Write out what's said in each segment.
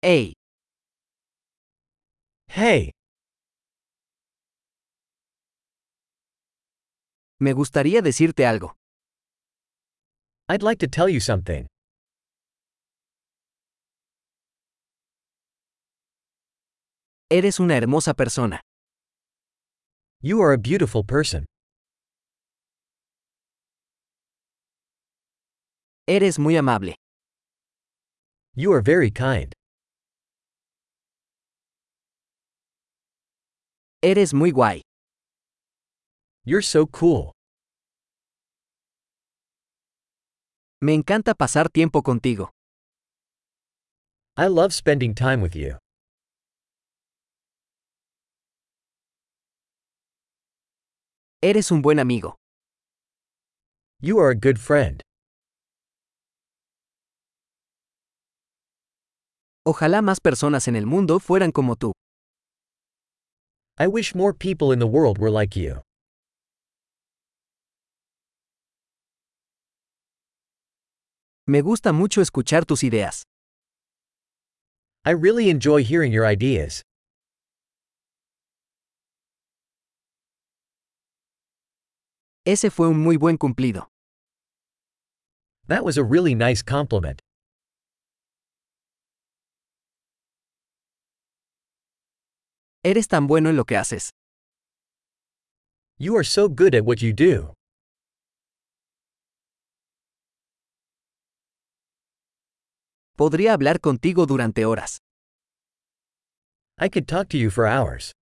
Hey, Hey, me gustaría decirte algo. I'd like to tell you something. Eres una hermosa persona. You are a beautiful person. Eres muy amable. You are very kind. Eres muy guay. You're so cool. Me encanta pasar tiempo contigo. I love spending time with you. Eres un buen amigo. You are a good friend. Ojalá más personas en el mundo fueran como tú. I wish more people in the world were like you. Me gusta mucho escuchar tus ideas. I really enjoy hearing your ideas. Ese fue un muy buen cumplido. That was a really nice compliment. Eres tan bueno en lo que haces. You are so good at what you do. Podría hablar contigo durante horas. I could talk to you for hours.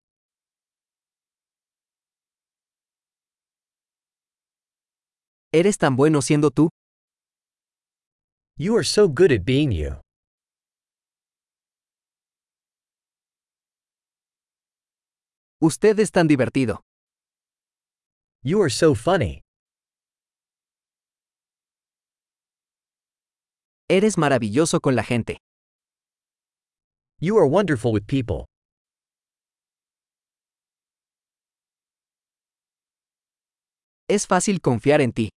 Eres tan bueno siendo tú. You are so good at being you. Usted es tan divertido. You are so funny. Eres maravilloso con la gente. You are wonderful with people. Es fácil confiar en ti.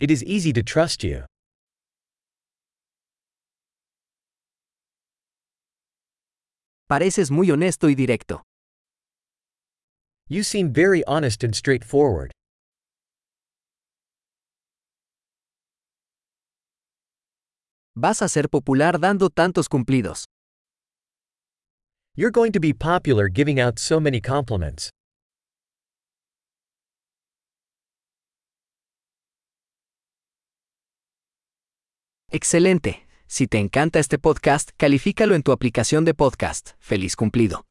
It is easy to trust you. Pareces muy honesto y directo. You seem very honest and straightforward. Vas a ser popular dando tantos cumplidos. You're going to be popular giving out so many compliments. Excelente. Si te encanta este podcast, califícalo en tu aplicación de podcast. Feliz cumplido.